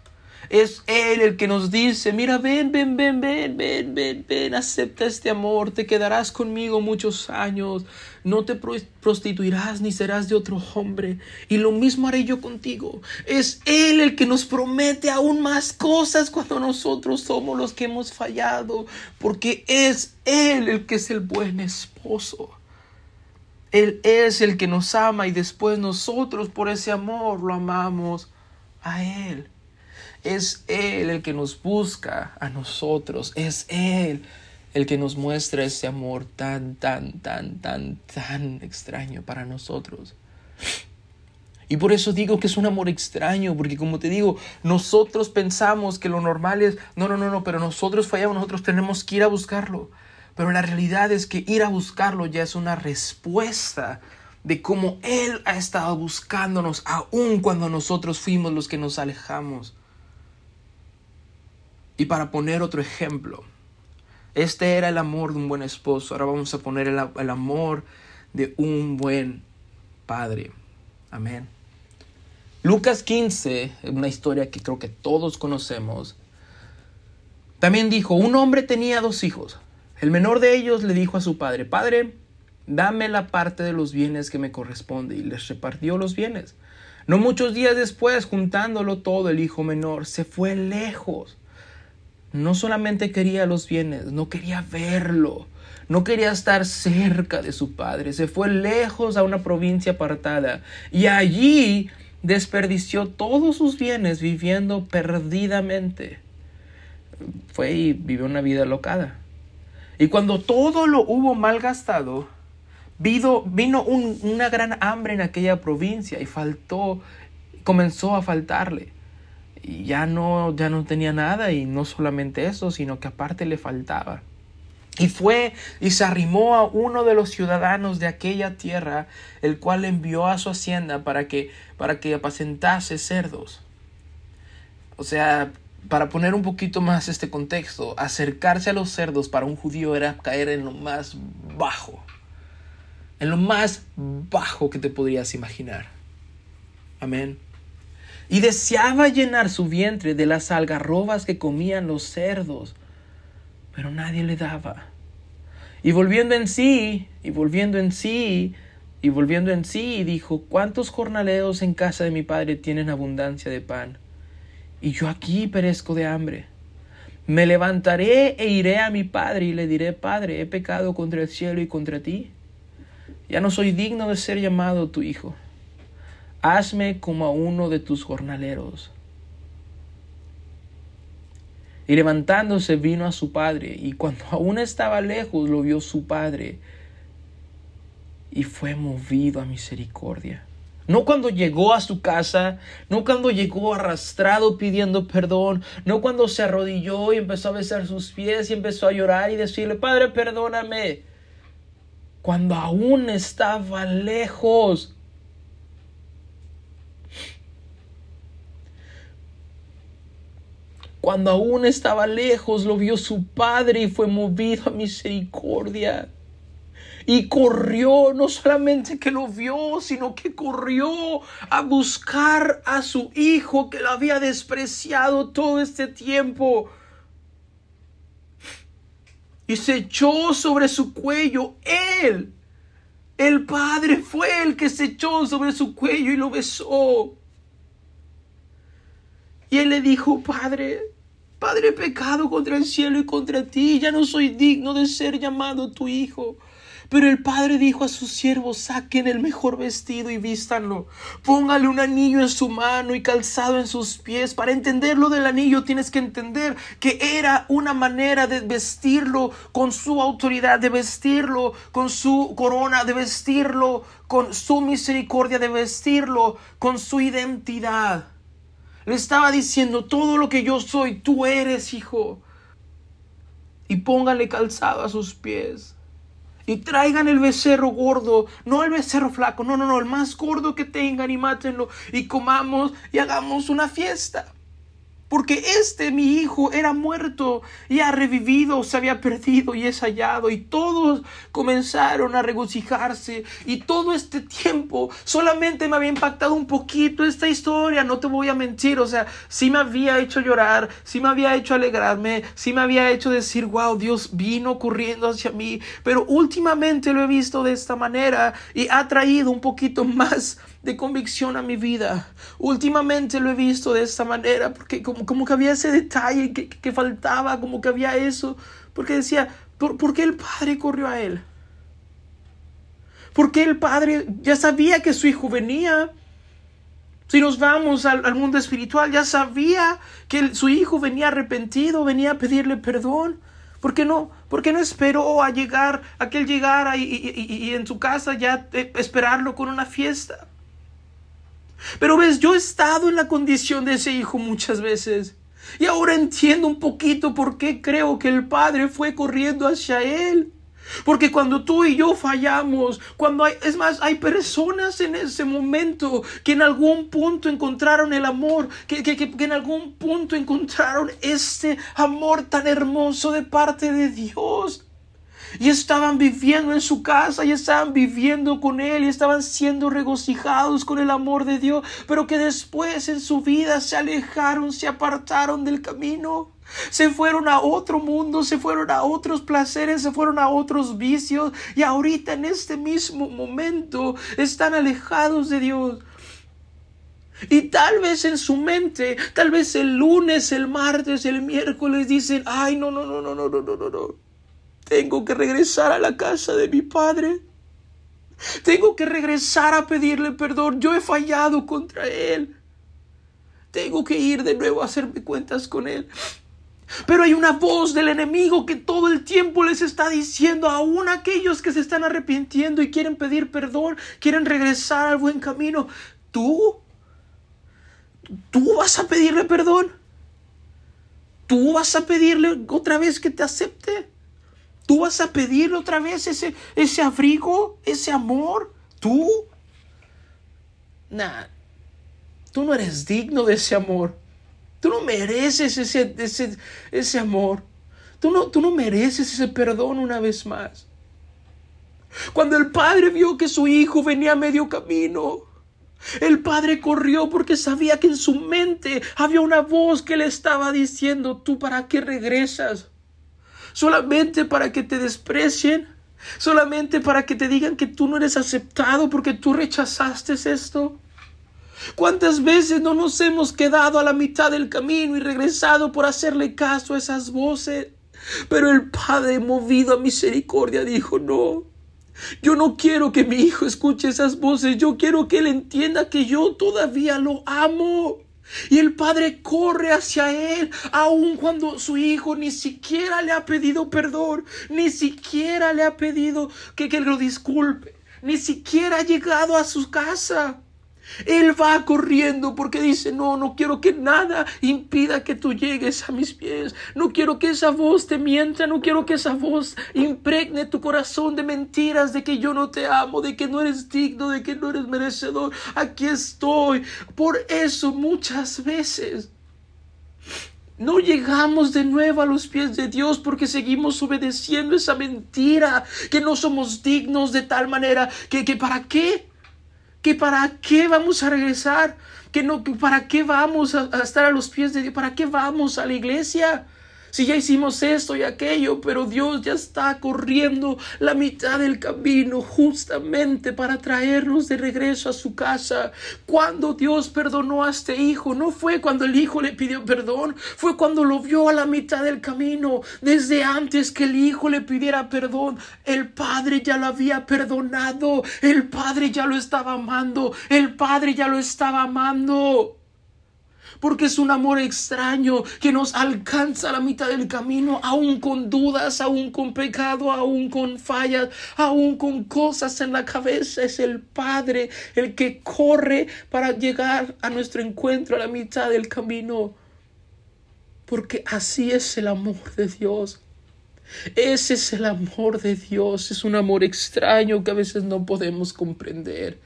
Es Él el que nos dice, mira, ven, ven, ven, ven, ven, ven, ven, acepta este amor, te quedarás conmigo muchos años, no te prostituirás ni serás de otro hombre, y lo mismo haré yo contigo. Es Él el que nos promete aún más cosas cuando nosotros somos los que hemos fallado, porque es Él el que es el buen esposo. Él es el que nos ama y después nosotros por ese amor lo amamos a Él. Es Él el que nos busca a nosotros. Es Él el que nos muestra ese amor tan, tan, tan, tan, tan extraño para nosotros. Y por eso digo que es un amor extraño, porque como te digo, nosotros pensamos que lo normal es, no, no, no, no, pero nosotros fallamos, nosotros tenemos que ir a buscarlo. Pero la realidad es que ir a buscarlo ya es una respuesta de cómo Él ha estado buscándonos aun cuando nosotros fuimos los que nos alejamos. Y para poner otro ejemplo, este era el amor de un buen esposo, ahora vamos a poner el, el amor de un buen padre. Amén. Lucas 15, una historia que creo que todos conocemos, también dijo, un hombre tenía dos hijos. El menor de ellos le dijo a su padre, Padre, dame la parte de los bienes que me corresponde, y les repartió los bienes. No muchos días después, juntándolo todo, el hijo menor se fue lejos. No solamente quería los bienes, no quería verlo, no quería estar cerca de su padre, se fue lejos a una provincia apartada y allí desperdició todos sus bienes viviendo perdidamente. Fue y vivió una vida locada. Y cuando todo lo hubo malgastado, vino, vino una gran hambre en aquella provincia y faltó, comenzó a faltarle. Y ya no, ya no tenía nada y no solamente eso, sino que aparte le faltaba. Y fue y se arrimó a uno de los ciudadanos de aquella tierra, el cual envió a su hacienda para que, para que apacentase cerdos. O sea, para poner un poquito más este contexto, acercarse a los cerdos para un judío era caer en lo más bajo, en lo más bajo que te podrías imaginar. Amén. Y deseaba llenar su vientre de las algarrobas que comían los cerdos, pero nadie le daba. Y volviendo en sí, y volviendo en sí, y volviendo en sí, dijo, ¿cuántos jornaleos en casa de mi padre tienen abundancia de pan? y yo aquí perezco de hambre. Me levantaré e iré a mi padre y le diré, Padre, he pecado contra el cielo y contra ti. Ya no soy digno de ser llamado tu hijo. Hazme como a uno de tus jornaleros. Y levantándose vino a su padre, y cuando <laughs> aún estaba lejos lo vio su padre, y fue movido a misericordia. No cuando llegó a su casa, no cuando llegó arrastrado pidiendo perdón, no cuando se arrodilló y empezó a besar sus pies y empezó a llorar y decirle, Padre, perdóname. Cuando aún estaba lejos. Cuando aún estaba lejos, lo vio su padre y fue movido a misericordia. Y corrió, no solamente que lo vio, sino que corrió a buscar a su hijo que lo había despreciado todo este tiempo. Y se echó sobre su cuello. Él, el padre, fue el que se echó sobre su cuello y lo besó. Y él le dijo, Padre, Padre, pecado contra el cielo y contra ti, ya no soy digno de ser llamado tu hijo. Pero el padre dijo a sus siervos, saquen el mejor vestido y vístanlo. Póngale un anillo en su mano y calzado en sus pies. Para entender lo del anillo tienes que entender que era una manera de vestirlo con su autoridad, de vestirlo con su corona, de vestirlo con su misericordia, de vestirlo con su identidad. Le estaba diciendo, todo lo que yo soy, tú eres, hijo. Y póngale calzado a sus pies. Y traigan el becerro gordo, no el becerro flaco, no, no, no, el más gordo que tengan y mátenlo. Y comamos y hagamos una fiesta porque este mi hijo era muerto y ha revivido, se había perdido y es hallado. Y todos comenzaron a regocijarse. Y todo este tiempo solamente me había impactado un poquito esta historia, no te voy a mentir. O sea, sí me había hecho llorar, sí me había hecho alegrarme, sí me había hecho decir, wow, Dios vino corriendo hacia mí. Pero últimamente lo he visto de esta manera y ha traído un poquito <laughs> más de convicción a mi vida. Últimamente lo he visto de esta manera, porque como, como que había ese detalle que, que, faltaba, como que había eso, porque decía, ¿por, ¿por qué el padre corrió a él? Porque el padre ya sabía que su hijo venía. Si nos vamos al, al mundo espiritual, ya sabía que su hijo venía arrepentido, venía a pedirle perdón. ¿Por qué no? ¿Por qué no esperó a llegar, a que él llegara y, y en su casa ya eh, esperarlo con una fiesta? Pero ves, yo he estado en la condición de ese hijo muchas veces. Y ahora entiendo un poquito por qué creo que el padre fue corriendo hacia él. Porque cuando tú y yo fallamos, cuando hay, es más, hay personas en ese momento que en algún punto encontraron el amor, que, que, que, en algún punto encontraron este amor tan hermoso de parte de Dios. Y estaban viviendo en su casa y estaban viviendo con Él y estaban siendo regocijados con el amor de Dios, pero que después en su vida se alejaron, se apartaron del camino. Se fueron a otro mundo, se fueron a otros placeres, se fueron a otros vicios y ahorita en este mismo momento están alejados de Dios. Y tal vez en su mente, tal vez el lunes, el martes, el miércoles dicen, ay, no, no, no, no, no, no, no, no. Tengo que regresar a la casa de mi padre. Tengo que regresar a pedirle perdón. Yo he fallado contra él. Tengo que ir de nuevo a hacerme cuentas con él. Pero hay una voz del enemigo que todo el tiempo les está diciendo, aún aquellos que se están arrepintiendo y quieren pedir perdón, quieren regresar al buen camino, tú, tú vas a pedirle perdón. Tú vas a pedirle otra vez que te acepte. Tú vas a pedirle otra vez ese, ese abrigo, ese amor. Tú. Nah, tú no eres digno de ese amor. Tú no mereces ese, ese, ese amor. Tú no, tú no mereces ese perdón una vez más. Cuando el padre vio que su hijo venía a medio camino, el padre corrió porque sabía que en su mente había una voz que le estaba diciendo, ¿tú para qué regresas? ¿Solamente para que te desprecien? ¿Solamente para que te digan que tú no eres aceptado porque tú rechazaste esto? ¿Cuántas veces no nos hemos quedado a la mitad del camino y regresado por hacerle caso a esas voces? Pero el Padre, movido a misericordia, dijo, no, yo no quiero que mi hijo escuche esas voces, yo quiero que él entienda que yo todavía lo amo. Y el padre corre hacia él, aun cuando su hijo ni siquiera le ha pedido perdón, ni siquiera le ha pedido que, que lo disculpe, ni siquiera ha llegado a su casa. Él va corriendo porque dice, no, no quiero que nada impida que tú llegues a mis pies. No quiero que esa voz te mienta, no quiero que esa voz impregne tu corazón de mentiras, de que yo no te amo, de que no eres digno, de que no eres merecedor. Aquí estoy. Por eso muchas veces no llegamos de nuevo a los pies de Dios porque seguimos obedeciendo esa mentira, que no somos dignos de tal manera que, que para qué que para qué vamos a regresar, que no, para qué vamos a, a estar a los pies de Dios, para qué vamos a la iglesia si ya hicimos esto y aquello, pero Dios ya está corriendo la mitad del camino justamente para traernos de regreso a su casa. Cuando Dios perdonó a este hijo, no fue cuando el hijo le pidió perdón, fue cuando lo vio a la mitad del camino. Desde antes que el hijo le pidiera perdón, el padre ya lo había perdonado, el padre ya lo estaba amando, el padre ya lo estaba amando porque es un amor extraño que nos alcanza a la mitad del camino, aún con dudas, aún con pecado, aún con fallas, aún con cosas en la cabeza. Es el Padre el que corre para llegar a nuestro encuentro a la mitad del camino, porque así es el amor de Dios. Ese es el amor de Dios, es un amor extraño que a veces no podemos comprender.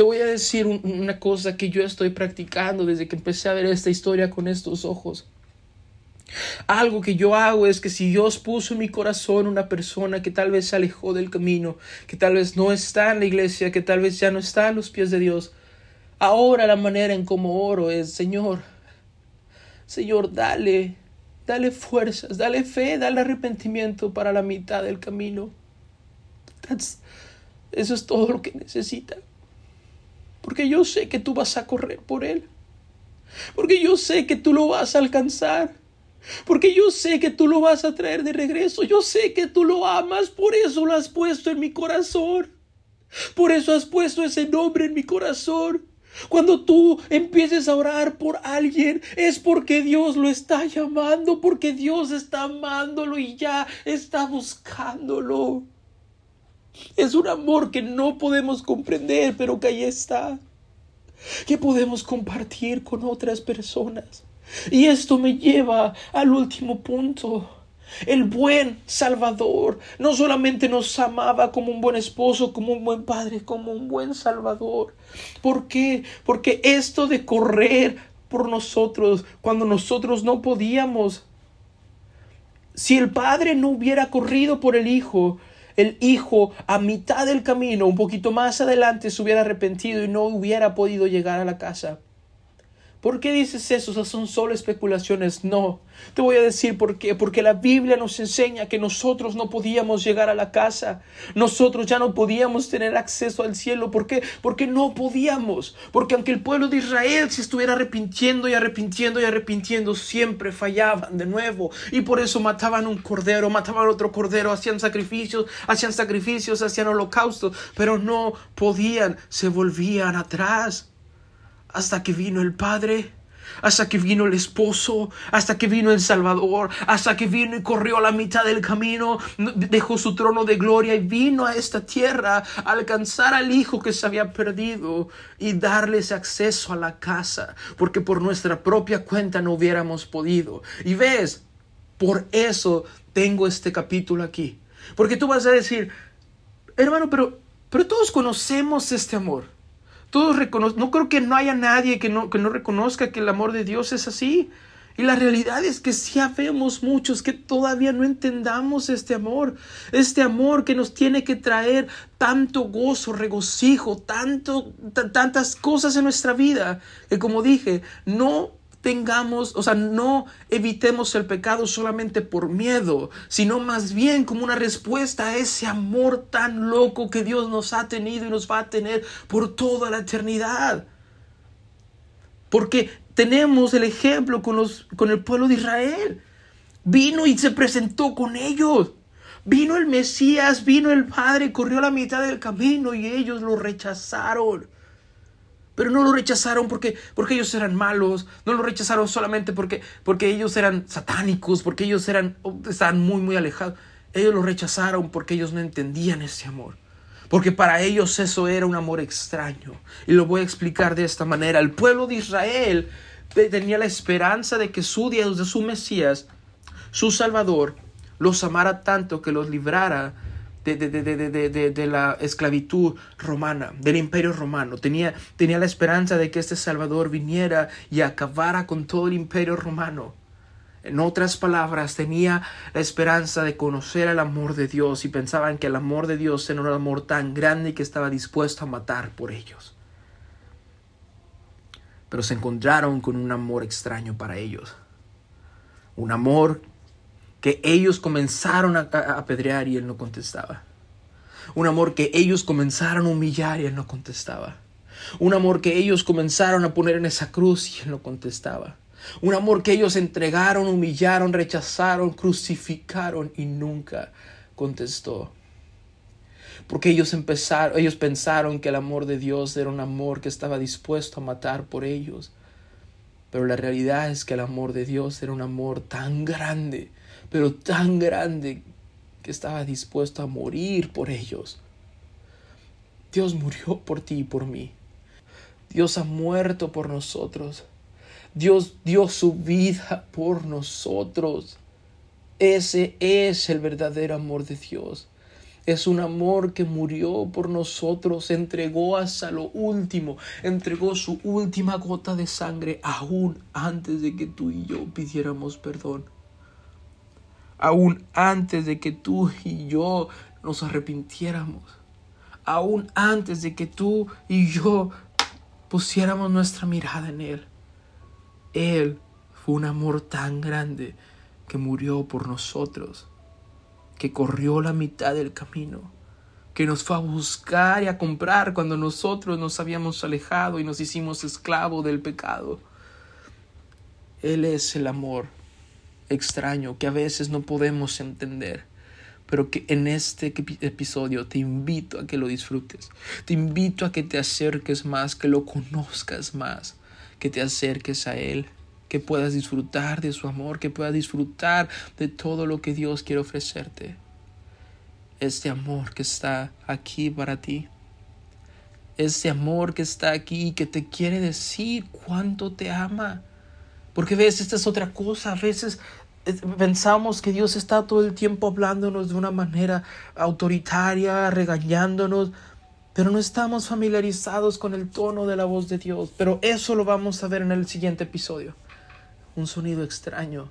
Te voy a decir una cosa que yo estoy practicando desde que empecé a ver esta historia con estos ojos. Algo que yo hago es que si Dios puso en mi corazón una persona que tal vez se alejó del camino, que tal vez no está en la iglesia, que tal vez ya no está a los pies de Dios, ahora la manera en cómo oro es, Señor, Señor, dale, dale fuerzas, dale fe, dale arrepentimiento para la mitad del camino. eso es todo lo que necesita. Porque yo sé que tú vas a correr por Él. Porque yo sé que tú lo vas a alcanzar. Porque yo sé que tú lo vas a traer de regreso. Yo sé que tú lo amas. Por eso lo has puesto en mi corazón. Por eso has puesto ese nombre en mi corazón. Cuando tú empieces a orar por alguien, es porque Dios lo está llamando, porque Dios está amándolo y ya está buscándolo. Es un amor que no podemos comprender, pero que ahí está. Que podemos compartir con otras personas. Y esto me lleva al último punto. El buen Salvador no solamente nos amaba como un buen esposo, como un buen padre, como un buen Salvador. ¿Por qué? Porque esto de correr por nosotros cuando nosotros no podíamos, si el Padre no hubiera corrido por el Hijo, el hijo a mitad del camino, un poquito más adelante, se hubiera arrepentido y no hubiera podido llegar a la casa. ¿Por qué dices eso? Son solo especulaciones. No. Te voy a decir por qué. Porque la Biblia nos enseña que nosotros no podíamos llegar a la casa. Nosotros ya no podíamos tener acceso al cielo. ¿Por qué? Porque no podíamos. Porque aunque el pueblo de Israel se estuviera arrepintiendo y arrepintiendo y arrepintiendo, siempre fallaban de nuevo. Y por eso mataban un cordero, mataban otro cordero, hacían sacrificios, hacían sacrificios, hacían holocaustos. Pero no podían, se volvían atrás hasta que vino el Padre, hasta que vino el esposo, hasta que vino el Salvador, hasta que vino y corrió la mitad del camino, dejó su trono de gloria y vino a esta tierra a alcanzar al Hijo que se había perdido y darles acceso a la casa, porque por nuestra propia cuenta no hubiéramos podido. Y ves, por eso tengo este capítulo aquí, porque tú vas a decir, hermano, pero, pero todos conocemos este amor. Todos reconocen, no creo que no haya nadie que no, que no reconozca que el amor de Dios es así. Y la realidad es que sí vemos muchos que todavía no entendamos este amor, este amor que nos tiene que traer tanto gozo, regocijo, tanto, tantas cosas en nuestra vida, que como dije, no tengamos, o sea, no evitemos el pecado solamente por miedo, sino más bien como una respuesta a ese amor tan loco que Dios nos ha tenido y nos va a tener por toda la eternidad. Porque tenemos el ejemplo con, los, con el pueblo de Israel. Vino y se presentó con ellos. Vino el Mesías, vino el Padre, corrió la mitad del camino y ellos lo rechazaron. Pero no lo rechazaron porque, porque ellos eran malos, no lo rechazaron solamente porque, porque ellos eran satánicos, porque ellos eran, estaban muy, muy alejados. Ellos lo rechazaron porque ellos no entendían ese amor. Porque para ellos eso era un amor extraño. Y lo voy a explicar de esta manera. El pueblo de Israel tenía la esperanza de que su Dios, de su Mesías, su Salvador, los amara tanto que los librara de, de, de, la esclavitud romana, del imperio romano. Tenía, tenía la esperanza de que este Salvador viniera y acabara con todo el imperio romano. En otras palabras, tenía la esperanza de conocer el amor de Dios y pensaban que el amor de Dios era un amor tan grande que estaba dispuesto a matar por ellos. Pero se encontraron con un amor extraño para ellos. Un amor que ellos comenzaron a, apedrear y él no contestaba. Un amor que ellos comenzaron a humillar y él no contestaba. Un amor que ellos comenzaron a poner en esa cruz y él no contestaba. Un amor que ellos entregaron, humillaron, rechazaron, crucificaron y nunca contestó. Porque ellos empezaron, ellos pensaron que el amor de Dios era un amor que estaba dispuesto a matar por ellos. Pero la realidad es que el amor de Dios era un amor tan grande pero tan grande que estaba dispuesto a morir por ellos. Dios murió por ti y por mí. Dios ha muerto por nosotros. Dios dio su vida por nosotros. Ese es el verdadero amor de Dios. Es un amor que murió por nosotros, entregó hasta lo último, entregó su última gota de sangre aún antes de que tú y yo pidiéramos perdón aún antes de que tú y yo nos arrepintiéramos, aún antes de que tú y yo pusiéramos nuestra mirada en Él. Él fue un amor tan grande que murió por nosotros, que corrió la mitad del camino, que nos fue a buscar y a comprar cuando nosotros nos habíamos alejado y nos hicimos esclavos del pecado. Él es el amor extraño que a veces no podemos entender, pero que en este episodio te invito a que lo disfrutes, te invito a que te acerques más, que lo conozcas más, que te acerques a Él, que puedas disfrutar de su amor, que puedas disfrutar de todo lo que Dios quiere ofrecerte. Este amor que está aquí para ti ese amor que está aquí y que te quiere decir cuánto te ama. Porque ves, esta es otra cosa. A veces pensamos que Dios está todo el tiempo hablándonos de una manera autoritaria, regañándonos, pero no estamos familiarizados con el tono de la voz de Dios. Pero eso lo vamos a ver en el siguiente episodio. Un sonido extraño,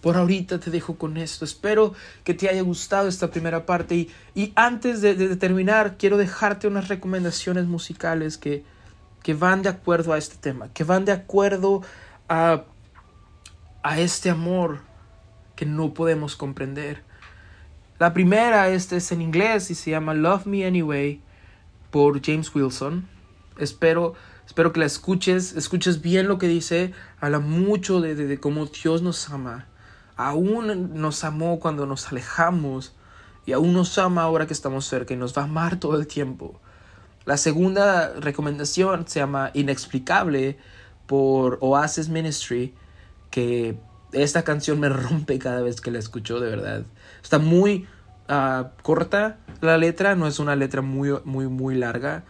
por ahorita te dejo con esto. Espero que te haya gustado esta primera parte. Y, antes de, terminar, quiero dejarte unas recomendaciones musicales que, que van de acuerdo a este tema, que van de acuerdo a, a este amor que no podemos comprender. La primera este es en inglés y se llama Love Me Anyway por James Wilson. Espero, espero que la escuches, escuches bien lo que dice, habla mucho de, de cómo Dios nos ama aún nos amó cuando nos alejamos y aún nos ama ahora que estamos cerca y nos va a amar todo el tiempo. La segunda recomendación se llama Inexplicable por Oasis Ministry, que esta canción me <laughs> rompe cada vez que la escucho, de verdad. Está muy ah, corta la letra, no es una letra muy, muy, muy larga,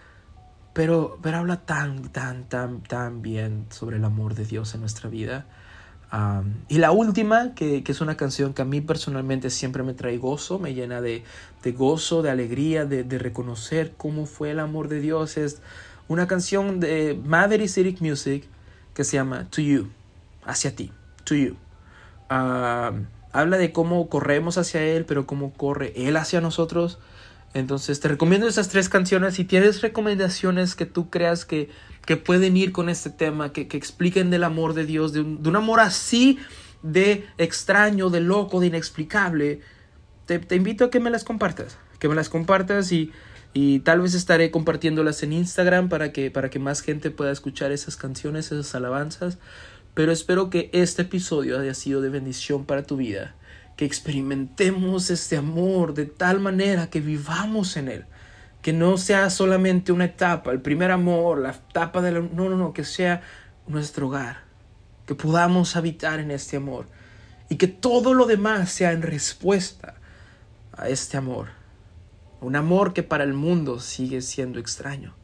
pero, pero habla tan, tan, tan, tan bien sobre el amor de Dios en nuestra vida y la última, que, es una canción que a mí personalmente siempre me trae gozo, me llena de, gozo, de alegría, de, reconocer cómo fue el amor de Dios, es una canción de Maverick City Music que se llama To You, hacia ti, To You. habla de cómo corremos hacia Él, pero cómo corre Él hacia nosotros. Entonces te recomiendo esas tres canciones. Si tienes recomendaciones que tú creas que que pueden ir con este tema, que, expliquen del amor de Dios, de un, amor así de extraño, de loco, de inexplicable, te, invito a que me las compartas, que me las compartas y, y tal vez estaré compartiéndolas en Instagram para que, para que más gente pueda escuchar esas canciones, esas alabanzas. Pero espero que este episodio haya sido de bendición para tu vida, que experimentemos este amor de tal manera que vivamos en él que no sea solamente una etapa, el primer amor, la etapa de la... No, no, no, que sea nuestro hogar, que podamos habitar en este amor y que todo lo demás sea en respuesta a este amor. Un amor que para el mundo sigue siendo extraño.